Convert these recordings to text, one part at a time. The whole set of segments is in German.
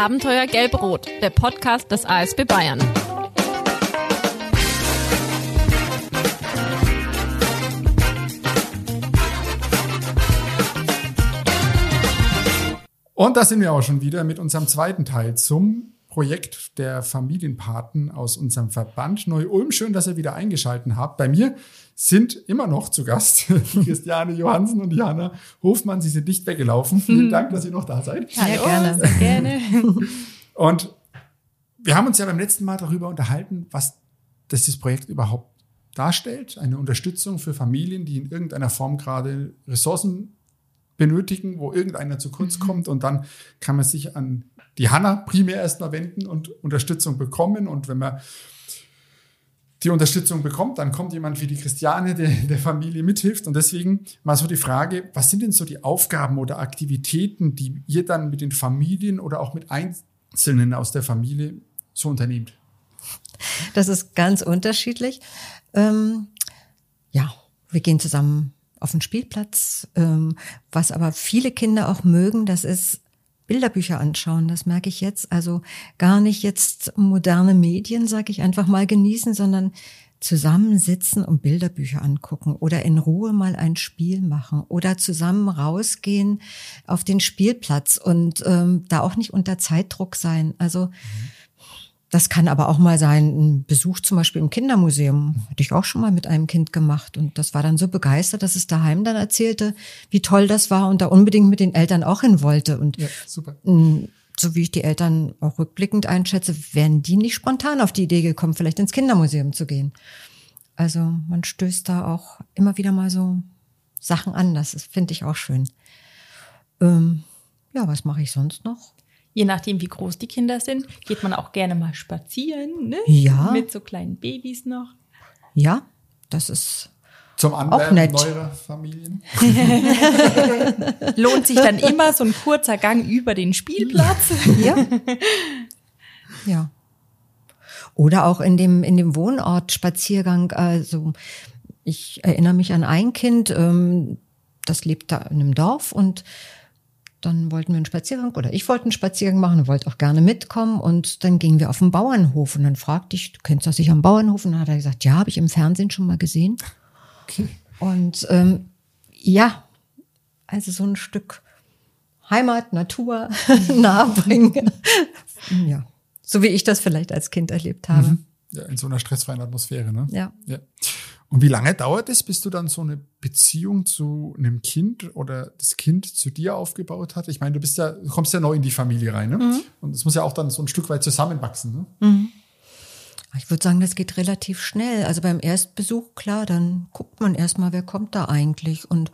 Abenteuer Gelb-Rot, der Podcast des ASB Bayern. Und da sind wir auch schon wieder mit unserem zweiten Teil zum Projekt der Familienpaten aus unserem Verband Neu-Ulm. Schön, dass ihr wieder eingeschalten habt. Bei mir sind immer noch zu Gast Christiane Johansen und Jana Hofmann. Sie sind nicht weggelaufen. Vielen mhm. Dank, dass ihr noch da seid. Ja, gerne. Sehr gerne. Und wir haben uns ja beim letzten Mal darüber unterhalten, was das Projekt überhaupt darstellt. Eine Unterstützung für Familien, die in irgendeiner Form gerade Ressourcen benötigen, wo irgendeiner zu kurz mhm. kommt und dann kann man sich an die Hanna primär erstmal wenden und Unterstützung bekommen und wenn man die Unterstützung bekommt, dann kommt jemand wie die Christiane, der der Familie mithilft. Und deswegen mal so die Frage, was sind denn so die Aufgaben oder Aktivitäten, die ihr dann mit den Familien oder auch mit Einzelnen aus der Familie so unternehmt? Das ist ganz unterschiedlich. Ähm, ja, wir gehen zusammen auf den Spielplatz. Ähm, was aber viele Kinder auch mögen, das ist Bilderbücher anschauen. Das merke ich jetzt. Also gar nicht jetzt moderne Medien, sage ich einfach mal genießen, sondern zusammensitzen und Bilderbücher angucken oder in Ruhe mal ein Spiel machen oder zusammen rausgehen auf den Spielplatz und ähm, da auch nicht unter Zeitdruck sein. Also mhm das kann aber auch mal sein, ein Besuch zum Beispiel im Kindermuseum. Hatte ich auch schon mal mit einem Kind gemacht. Und das war dann so begeistert, dass es daheim dann erzählte, wie toll das war und da unbedingt mit den Eltern auch hin wollte. Und ja, super. so wie ich die Eltern auch rückblickend einschätze, wären die nicht spontan auf die Idee gekommen, vielleicht ins Kindermuseum zu gehen. Also man stößt da auch immer wieder mal so Sachen an. Das finde ich auch schön. Ähm, ja, was mache ich sonst noch? Je nachdem, wie groß die Kinder sind, geht man auch gerne mal spazieren, ne? Ja. Mit so kleinen Babys noch. Ja, das ist zum Anwerben neuer Familien. Lohnt sich dann immer so ein kurzer Gang über den Spielplatz. Ja. Ja. Oder auch in dem, in dem Wohnort Spaziergang. Also ich erinnere mich an ein Kind, ähm, das lebt da in einem Dorf und dann wollten wir einen Spaziergang oder ich wollte einen Spaziergang machen und wollte auch gerne mitkommen und dann gingen wir auf den Bauernhof und dann fragte ich, du kennst das sicher am Bauernhof? Und dann hat er gesagt, ja, habe ich im Fernsehen schon mal gesehen. Okay. Und ähm, ja, also so ein Stück Heimat, Natur nahebringen. ja, so wie ich das vielleicht als Kind erlebt habe. Mhm. Ja, in so einer stressfreien Atmosphäre, ne? Ja. ja. Und wie lange dauert es, bis du dann so eine Beziehung zu einem Kind oder das Kind zu dir aufgebaut hat? Ich meine, du bist ja, du kommst ja neu in die Familie rein, ne? Mhm. Und es muss ja auch dann so ein Stück weit zusammenwachsen, ne? Mhm. Ich würde sagen, das geht relativ schnell. Also beim Erstbesuch, klar, dann guckt man erstmal, wer kommt da eigentlich. Und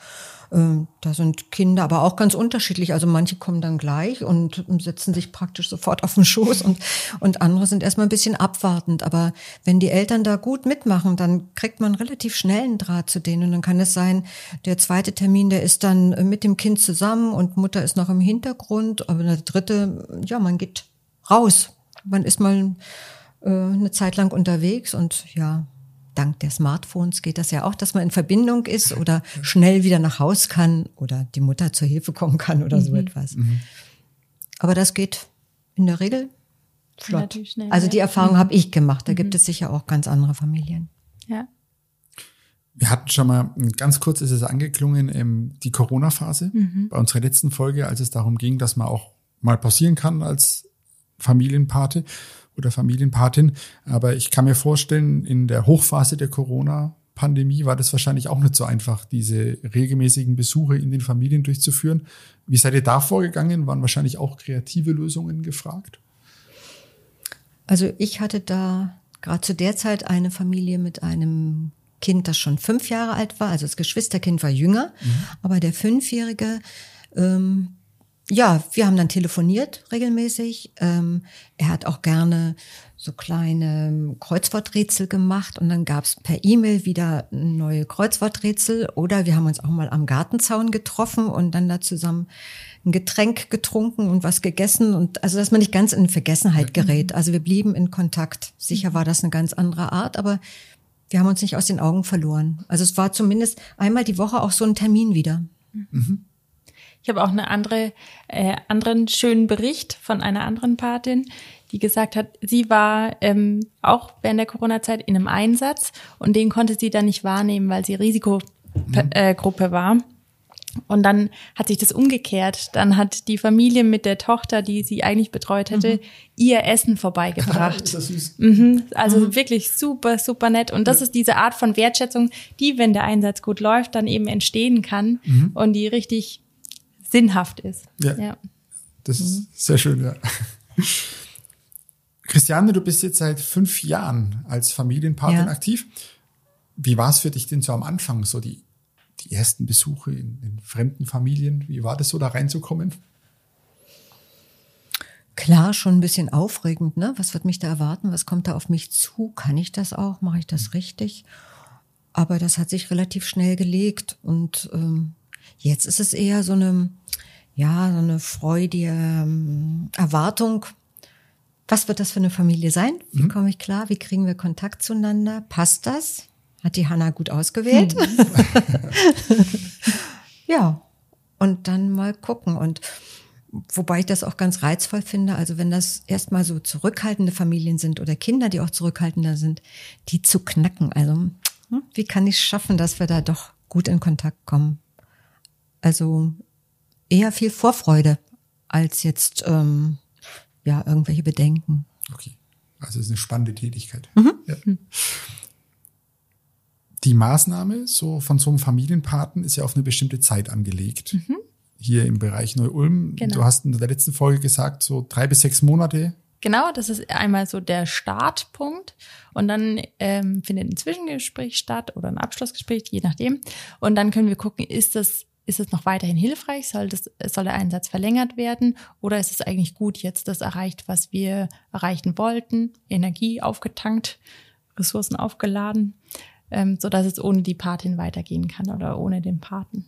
äh, da sind Kinder aber auch ganz unterschiedlich. Also manche kommen dann gleich und setzen sich praktisch sofort auf den Schoß und, und andere sind erstmal ein bisschen abwartend. Aber wenn die Eltern da gut mitmachen, dann kriegt man relativ schnell einen Draht zu denen. Und dann kann es sein, der zweite Termin, der ist dann mit dem Kind zusammen und Mutter ist noch im Hintergrund. Aber der dritte, ja, man geht raus. Man ist mal äh, eine Zeit lang unterwegs und ja, dank der Smartphones geht das ja auch, dass man in Verbindung ist oder schnell wieder nach Haus kann oder die Mutter zur Hilfe kommen kann oder so mhm. etwas. Mhm. Aber das geht in der Regel flott. Schnell, also die Erfahrung mhm. habe ich gemacht. Da gibt mhm. es sicher auch ganz andere Familien. Ja. Wir hatten schon mal, ganz kurz ist es angeklungen, ähm, die Corona-Phase mhm. bei unserer letzten Folge, als es darum ging, dass man auch mal pausieren kann als Familienpate oder Familienpatin. Aber ich kann mir vorstellen, in der Hochphase der Corona-Pandemie war das wahrscheinlich auch nicht so einfach, diese regelmäßigen Besuche in den Familien durchzuführen. Wie seid ihr da vorgegangen? Waren wahrscheinlich auch kreative Lösungen gefragt? Also ich hatte da gerade zu der Zeit eine Familie mit einem Kind, das schon fünf Jahre alt war. Also das Geschwisterkind war jünger, mhm. aber der Fünfjährige ähm, ja, wir haben dann telefoniert regelmäßig. Ähm, er hat auch gerne so kleine Kreuzworträtsel gemacht und dann gab's per E-Mail wieder neue Kreuzworträtsel oder wir haben uns auch mal am Gartenzaun getroffen und dann da zusammen ein Getränk getrunken und was gegessen und also dass man nicht ganz in Vergessenheit gerät. Also wir blieben in Kontakt. Sicher war das eine ganz andere Art, aber wir haben uns nicht aus den Augen verloren. Also es war zumindest einmal die Woche auch so ein Termin wieder. Mhm. Ich habe auch eine andere, äh, anderen schönen Bericht von einer anderen Patin, die gesagt hat, sie war ähm, auch während der Corona-Zeit in einem Einsatz und den konnte sie dann nicht wahrnehmen, weil sie Risikogruppe äh, war. Und dann hat sich das umgekehrt. Dann hat die Familie mit der Tochter, die sie eigentlich betreut hätte, mhm. ihr Essen vorbeigebracht. ist das süß. Mhm. Also mhm. wirklich super, super nett. Und das ja. ist diese Art von Wertschätzung, die, wenn der Einsatz gut läuft, dann eben entstehen kann mhm. und die richtig sinnhaft ist. Ja. ja. Das ist sehr schön, ja. Christiane, du bist jetzt seit fünf Jahren als Familienpatin ja. aktiv. Wie war es für dich denn so am Anfang, so die die ersten Besuche in, in fremden Familien? Wie war das so, da reinzukommen? Klar, schon ein bisschen aufregend, ne? Was wird mich da erwarten? Was kommt da auf mich zu? Kann ich das auch? Mache ich das richtig? Aber das hat sich relativ schnell gelegt und ähm, jetzt ist es eher so eine, ja, so eine freudige ähm, Erwartung. Was wird das für eine Familie sein? Wie mhm. komme ich klar? Wie kriegen wir Kontakt zueinander? Passt das? Hat die Hanna gut ausgewählt. Hm. ja, und dann mal gucken. Und wobei ich das auch ganz reizvoll finde, also wenn das erstmal so zurückhaltende Familien sind oder Kinder, die auch zurückhaltender sind, die zu knacken. Also hm, wie kann ich es schaffen, dass wir da doch gut in Kontakt kommen? Also eher viel Vorfreude als jetzt ähm, ja irgendwelche Bedenken. Okay, also es ist eine spannende Tätigkeit. Mhm. Ja die Maßnahme so von so einem Familienpaten ist ja auf eine bestimmte Zeit angelegt. Mhm. Hier im Bereich Neu-Ulm. Genau. Du hast in der letzten Folge gesagt, so drei bis sechs Monate. Genau, das ist einmal so der Startpunkt und dann ähm, findet ein Zwischengespräch statt oder ein Abschlussgespräch, je nachdem. Und dann können wir gucken, ist das ist es noch weiterhin hilfreich? Soll, das, soll der Einsatz verlängert werden? Oder ist es eigentlich gut, jetzt das erreicht, was wir erreichen wollten? Energie aufgetankt, Ressourcen aufgeladen? ähm, so dass es ohne die Patin weitergehen kann oder ohne den Paten.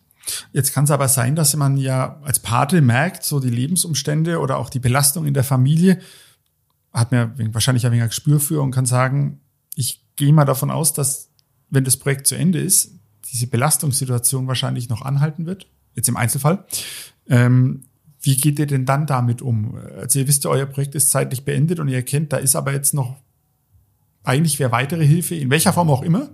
Jetzt kann es aber sein, dass man ja als Pate merkt, so die Lebensumstände oder auch die Belastung in der Familie, hat mir wahrscheinlich ein wenig Gespür für und kann sagen, ich gehe mal davon aus, dass wenn das Projekt zu Ende ist, diese Belastungssituation wahrscheinlich noch anhalten wird, jetzt im Einzelfall. Ähm, wie geht ihr denn dann damit um? Also ihr wisst ja, euer Projekt ist zeitlich beendet und ihr erkennt, da ist aber jetzt noch eigentlich wäre weitere Hilfe, in welcher Form auch immer,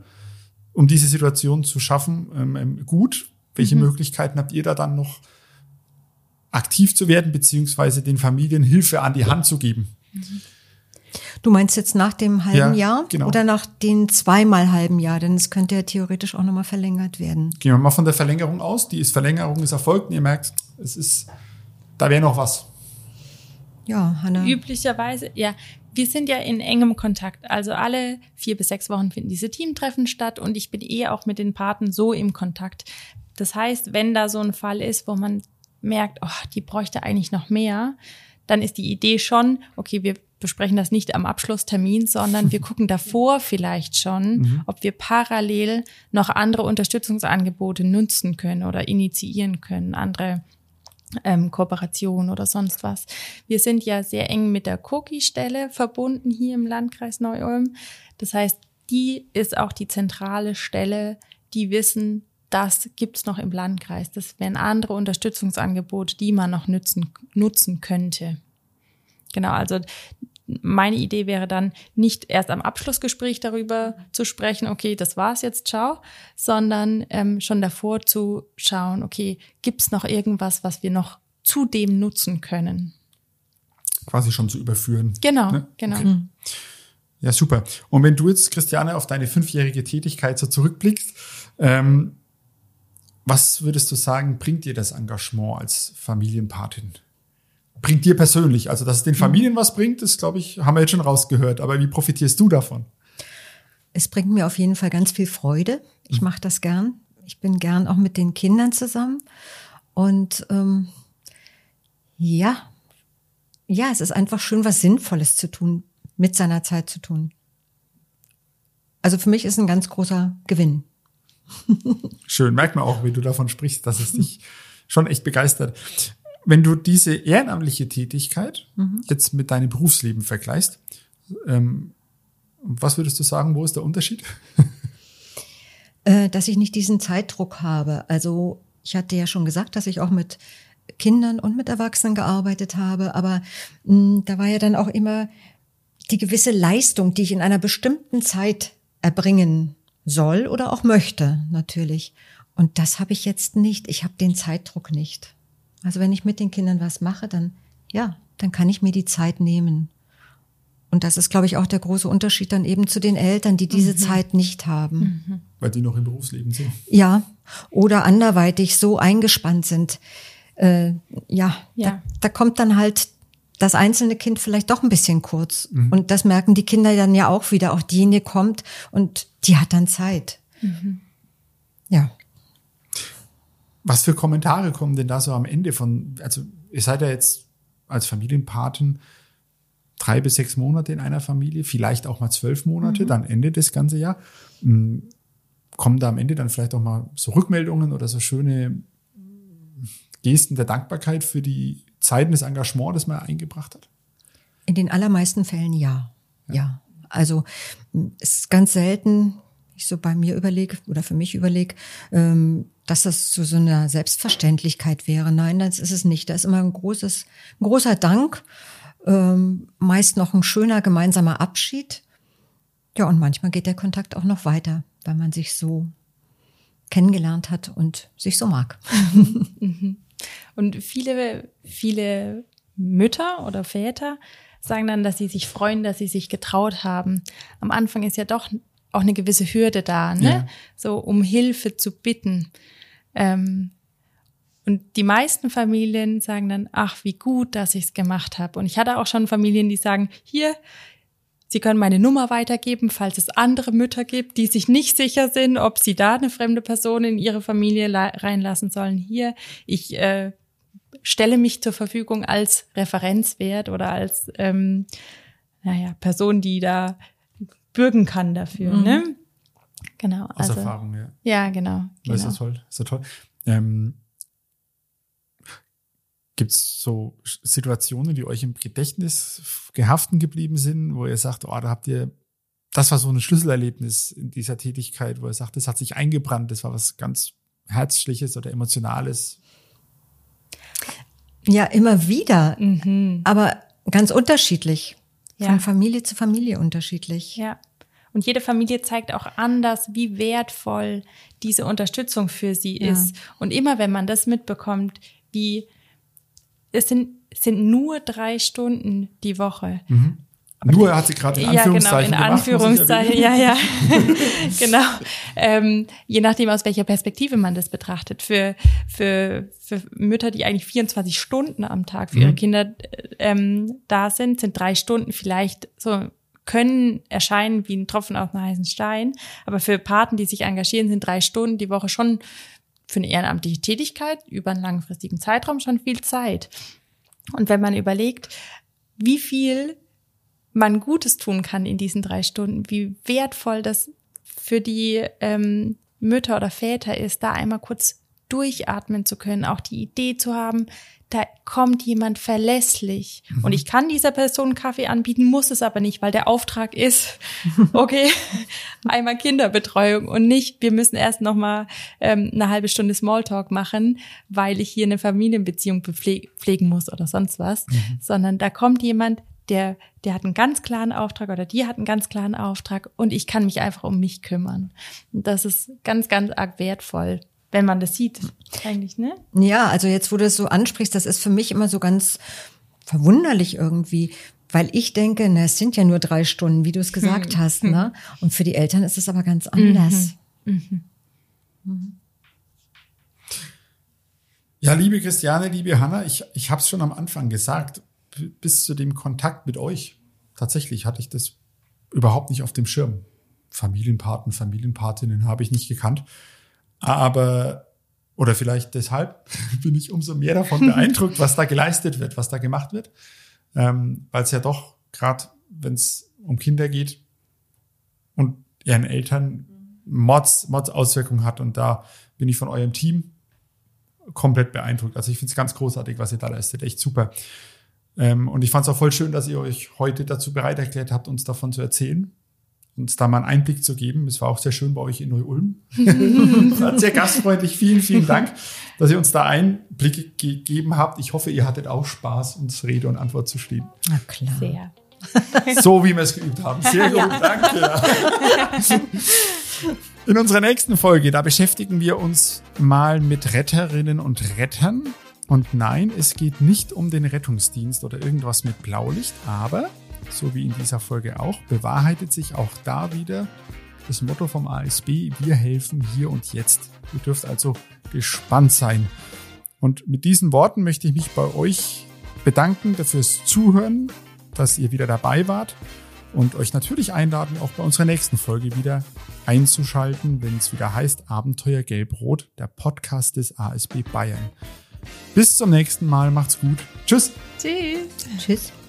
um diese Situation zu schaffen, ähm, ähm, gut. Welche mhm. Möglichkeiten habt ihr da dann noch aktiv zu werden, beziehungsweise den Familien Hilfe an die Hand zu geben? Du meinst jetzt nach dem halben ja, Jahr genau. oder nach den zweimal halben Jahr? Denn es könnte ja theoretisch auch nochmal verlängert werden. Gehen wir mal von der Verlängerung aus. Die ist Verlängerung ist erfolgt und ihr merkt, es ist, da wäre noch was. Ja, Hanna. Üblicherweise, ja, wir sind ja in engem Kontakt. Also alle vier bis sechs Wochen finden diese Teamtreffen statt und ich bin eh auch mit den Paten so im Kontakt. Das heißt, wenn da so ein Fall ist, wo man merkt, oh, die bräuchte eigentlich noch mehr, dann ist die Idee schon, okay, wir besprechen das nicht am Abschlusstermin, sondern wir gucken davor vielleicht schon, mhm. ob wir parallel noch andere Unterstützungsangebote nutzen können oder initiieren können, andere ähm, Kooperation oder sonst was. Wir sind ja sehr eng mit der Koki-Stelle verbunden hier im Landkreis Neu-Ulm. Das heißt, die ist auch die zentrale Stelle, die wissen, das gibt's noch im Landkreis. Das wären andere Unterstützungsangebote, die man noch nutzen, nutzen könnte. Genau, also meine Idee wäre dann nicht erst am Abschlussgespräch darüber zu sprechen, okay, das war's jetzt, ciao, sondern ähm, schon davor zu schauen, okay, gibt's noch irgendwas, was wir noch zudem nutzen können? Quasi schon zu überführen. Genau, ne? genau. Okay. Mhm. Ja, super. Und wenn du jetzt, Christiane, auf deine fünfjährige Tätigkeit so zurückblickst, ähm, was würdest du sagen, bringt dir das Engagement als Familienpatin? Bringt dir persönlich? Also, dass es den Familien was bringt, ist, glaube ich, haben wir jetzt schon rausgehört. Aber wie profitierst du davon? Es bringt mir auf jeden Fall ganz viel Freude. Ich mache das gern. Ich bin gern auch mit den Kindern zusammen. Und ähm, ja, ja, es ist einfach schön, was Sinnvolles zu tun, mit seiner Zeit zu tun. Also für mich ist ein ganz großer Gewinn. Schön, merkt man auch, wie du davon sprichst, dass es dich schon echt begeistert. Wenn du diese ehrenamtliche Tätigkeit mhm. jetzt mit deinem Berufsleben vergleichst, ähm, was würdest du sagen, wo ist der Unterschied? Äh, dass ich nicht diesen Zeitdruck habe. Also ich hatte ja schon gesagt, dass ich auch mit Kindern und mit Erwachsenen gearbeitet habe, aber mh, mm, da war ja dann auch immer die gewisse Leistung, die ich in einer bestimmten Zeit erbringen soll oder auch möchte, natürlich. Und das habe ich jetzt nicht. Ich habe den Zeitdruck nicht. Also wenn ich mit den Kindern was mache, dann ja, dann kann ich mir die Zeit nehmen. Und das ist, glaube ich, auch der große Unterschied dann eben zu den Eltern, die diese mhm. Zeit nicht haben. Mhm. Weil die noch im Berufsleben sind. Ja, oder anderweitig so eingespannt sind. Äh, ja, ja. Da, da kommt dann halt das einzelne Kind vielleicht doch ein bisschen kurz. Mhm. Und das merken die Kinder dann ja auch wieder. Auch diejenige kommt und die hat dann Zeit. Mhm. Ja. Was für Kommentare kommen denn da so am Ende von, also ihr seid ja jetzt als Familienpaten drei bis sechs Monate in einer Familie, vielleicht auch mal zwölf Monate, mhm. dann endet das ganze Jahr. Hm, kommen da am Ende dann vielleicht auch mal so Rückmeldungen oder so schöne Gesten der Dankbarkeit für die Zeiten des Engagements, das man eingebracht hat? In den allermeisten Fällen ja. Ja. ja. Also es ist ganz selten, ich so bei mir überlege oder für mich überlege, ähm, dass das zu so einer Selbstverständlichkeit wäre. Nein, das ist es nicht. Da ist immer ein großes, ein großer Dank, ähm, meist noch ein schöner gemeinsamer Abschied. Ja, und manchmal geht der Kontakt auch noch weiter, weil man sich so kennengelernt hat und sich so mag. Und viele, viele Mütter oder Väter sagen dann, dass sie sich freuen, dass sie sich getraut haben. Am Anfang ist ja doch auch eine gewisse Hürde da, ne? Ja. So um Hilfe zu bitten. Ähm, und die meisten Familien sagen dann, ach, wie gut, dass ich es gemacht habe. Und ich hatte auch schon Familien, die sagen, hier, Sie können meine Nummer weitergeben, falls es andere Mütter gibt, die sich nicht sicher sind, ob sie da eine fremde Person in ihre Familie reinlassen sollen. Hier, ich äh, stelle mich zur Verfügung als Referenzwert oder als ähm, naja, Person, die da bürgen kann dafür. Mhm. Ne? Genau. Aus also, Erfahrung, ja. Ja, genau. Das ist genau. toll. Das ist toll. Ähm, Gibt es so Situationen, die euch im Gedächtnis gehaften geblieben sind, wo ihr sagt, oh, da habt ihr, das war so ein Schlüsselerlebnis in dieser Tätigkeit, wo ihr sagt, das hat sich eingebrannt, das war was ganz Herzliches oder Emotionales? Ja, immer wieder, mhm. aber ganz unterschiedlich. Ja. Von Familie zu Familie unterschiedlich. Ja. Und jede Familie zeigt auch anders, wie wertvoll diese Unterstützung für sie ja. ist. Und immer wenn man das mitbekommt, wie es sind, sind nur drei Stunden die Woche. Mhm. Nur hat sie gerade in Anführungszeichen Ja, genau, in Anführungszeichen, ja, ja. genau. Ähm, je nachdem, aus welcher Perspektive man das betrachtet. Für, für, für Mütter, die eigentlich 24 Stunden am Tag für ihre mhm. Kinder ähm, da sind, sind drei Stunden vielleicht so können erscheinen wie ein Tropfen auf einen heißen Stein. Aber für Paten, die sich engagieren, sind drei Stunden die Woche schon für eine ehrenamtliche Tätigkeit über einen langfristigen Zeitraum schon viel Zeit. Und wenn man überlegt, wie viel man Gutes tun kann in diesen drei Stunden, wie wertvoll das für die ähm, Mütter oder Väter ist, da einmal kurz durchatmen zu können, auch die Idee zu haben, da kommt jemand verlässlich mhm. und ich kann dieser Person Kaffee anbieten, muss es aber nicht, weil der Auftrag ist, okay, einmal Kinderbetreuung und nicht, wir müssen erst noch mal ähm, eine halbe Stunde Smalltalk machen, weil ich hier eine Familienbeziehung pflegen muss oder sonst was, mhm. sondern da kommt jemand, der, der hat einen ganz klaren Auftrag oder die hat einen ganz klaren Auftrag und ich kann mich einfach um mich kümmern. Und das ist ganz, ganz arg wertvoll wenn man das sieht, eigentlich, ne? Ja, also jetzt, wo du es so ansprichst, das ist für mich immer so ganz verwunderlich irgendwie, weil ich denke, na, es sind ja nur drei Stunden, wie du es gesagt hm. hast, hm. ne? Und für die Eltern ist es aber ganz anders. Mhm. Mhm. Ja, liebe Christiane, liebe Hanna, ich, ich habe es schon am Anfang gesagt, bis zu dem Kontakt mit euch, tatsächlich hatte ich das überhaupt nicht auf dem Schirm. Familienpaten, Familienpatinnen habe ich nicht gekannt. Aber, oder vielleicht deshalb bin ich umso mehr davon beeindruckt, was da geleistet wird, was da gemacht wird. Ähm, Weil es ja doch, gerade wenn es um Kinder geht und ihren Eltern Mods, Mods Auswirkungen hat. Und da bin ich von eurem Team komplett beeindruckt. Also ich finde es ganz großartig, was ihr da leistet. Echt super. Ähm, und ich fand es auch voll schön, dass ihr euch heute dazu bereit erklärt habt, uns davon zu erzählen. Uns da mal einen Einblick zu geben. Es war auch sehr schön bei euch in Neu-Ulm. sehr gastfreundlich. Vielen, vielen Dank, dass ihr uns da Einblicke gegeben habt. Ich hoffe, ihr hattet auch Spaß, uns Rede und Antwort zu stehen. Na klar. Sehr. So wie wir es geübt haben. Sehr gut, ja. danke. In unserer nächsten Folge, da beschäftigen wir uns mal mit Retterinnen und Rettern. Und nein, es geht nicht um den Rettungsdienst oder irgendwas mit Blaulicht, aber so wie in dieser Folge auch, bewahrheitet sich auch da wieder das Motto vom ASB, wir helfen hier und jetzt. Ihr dürft also gespannt sein. Und mit diesen Worten möchte ich mich bei euch bedanken fürs Zuhören, dass ihr wieder dabei wart und euch natürlich einladen, auch bei unserer nächsten Folge wieder einzuschalten, wenn es wieder heißt Abenteuer Gelb-Rot, der Podcast des ASB Bayern. Bis zum nächsten Mal, macht's gut. Tschüss. Tschüss. Tschüss.